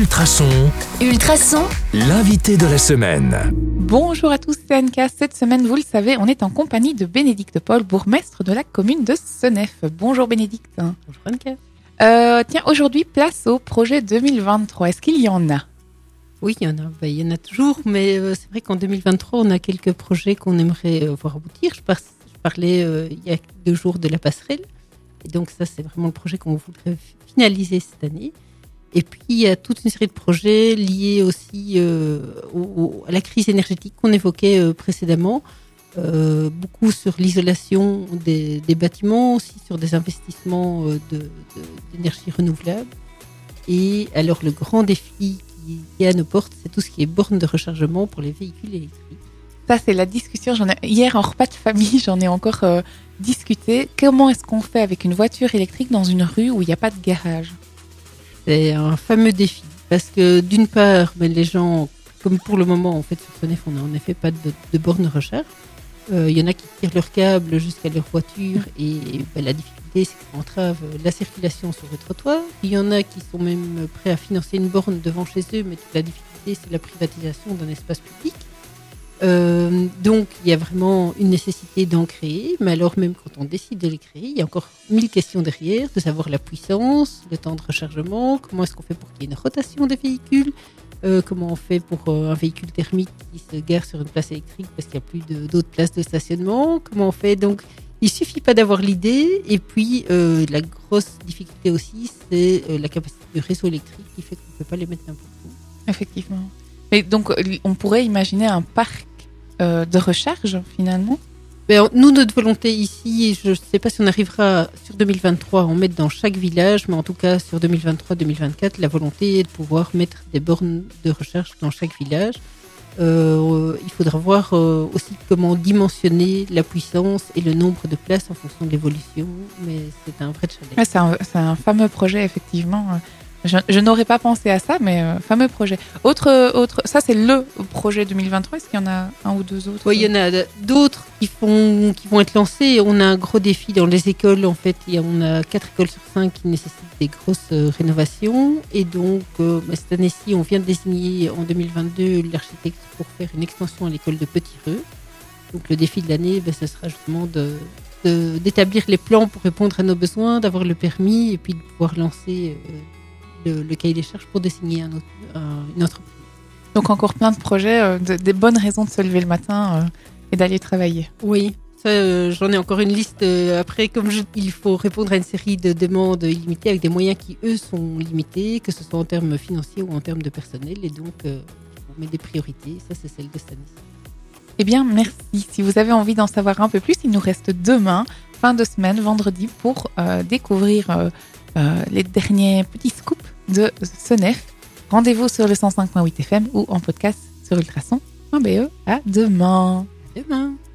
Ultrason, Ultrason, l'invité de la semaine. Bonjour à tous, c'est Anka. Cette semaine, vous le savez, on est en compagnie de Bénédicte Paul, bourgmestre de la commune de Senef. Bonjour Bénédicte. Bonjour Anka. Euh, tiens, aujourd'hui, place au projet 2023. Est-ce qu'il y en a? Oui, il y en a. Ben, il y en a toujours, mais euh, c'est vrai qu'en 2023, on a quelques projets qu'on aimerait euh, voir aboutir. Je, par- je parlais euh, il y a deux jours de la passerelle. Et donc ça, c'est vraiment le projet qu'on voudrait finaliser cette année. Et puis, il y a toute une série de projets liés aussi euh, à la crise énergétique qu'on évoquait euh, précédemment. Euh, beaucoup sur l'isolation des, bâtiments, aussi sur des investissements euh, de- d'énergie renouvelable. Et alors, le grand défi qui, est à nos portes, c'est tout ce qui est bornes de rechargement pour les véhicules électriques. Ça, c'est la discussion. Hier, en repas de famille, j'en ai encore discuté. Comment est-ce qu'on fait avec une voiture électrique dans une rue où il n'y a pas de garage? C'est un fameux défi. Parce que d'une part, ben, les gens, comme pour le moment, en fait, sur Senef, on n'a en effet pas de, bornes de recharge. Euh, Il y en a qui tirent leur câble jusqu'à leur voiture et ben, la difficulté, c'est que ça entrave la circulation sur le trottoir. Il y en a qui sont même prêts à financer une borne devant chez eux, mais toute la difficulté, c'est la privatisation d'un espace public. Euh, donc, il y a vraiment une nécessité d'en créer, mais alors même quand on décide de les créer, il y a encore mille questions derrière, de savoir la puissance, le temps de rechargement, comment est-ce qu'on fait pour qu'il y ait une rotation des véhicules, euh, comment on fait pour euh, un véhicule thermique qui se gare sur une place électrique parce qu'il n'y a plus d'autres places de stationnement, comment on fait donc il suffit pas d'avoir l'idée et puis la grosse difficulté aussi c'est la capacité du réseau électrique qui fait qu'on ne peut pas les mettre n'importe où. Effectivement. Mais donc, on pourrait imaginer un parc euh, de recharge, finalement? Ben, nous, notre volonté ici, je ne sais pas si on arrivera sur 2023 à en mettre dans chaque village, mais en tout cas sur 2023-2024, la volonté est de pouvoir mettre des bornes de recharge dans chaque village. Euh, il faudra voir euh, aussi comment dimensionner la puissance et le nombre de places en fonction de l'évolution, mais c'est un vrai challenge. Ouais, c'est un, c'est un fameux projet, effectivement. Je, n'aurais pas pensé à ça, mais euh, fameux projet. Autre, autre, ça, c'est le projet 2023. Est-ce qu'il y en a un ou deux autres? Oui, il y en a d'autres qui, vont être lancés. On a un gros défi dans les écoles. En fait, Il on a quatre écoles sur cinq qui nécessitent des grosses euh, rénovations. Et donc, euh, bah, cette année-ci, on vient de désigner en 2022 l'architecte pour faire une extension à l'école de Petit Reux. Donc, le défi de l'année, bah, ce sera justement d'établir les plans pour répondre à nos besoins, d'avoir le permis et puis de pouvoir lancer euh, le, le cahier des charges pour désigner un autre- un- une entreprise. Donc, encore plein de projets, euh, de- des bonnes raisons de se lever le matin euh, et d'aller travailler. Oui, euh, j'en ai encore une liste. euh, après, comme je- il faut répondre à une série de demandes illimitées avec des moyens qui, eux, sont limités, que ce soit en termes financiers ou en termes de personnel. Et donc, euh, on met des priorités. Ça, c'est celle de Stanis. Eh bien, merci. Si vous avez envie d'en savoir un peu plus, il nous reste demain, fin de semaine, vendredi, pour euh, découvrir euh, euh, les derniers petits scoops de Senef. Rendez-vous sur le 105.8 FM ou en podcast sur ultrason.be. À demain. Demain.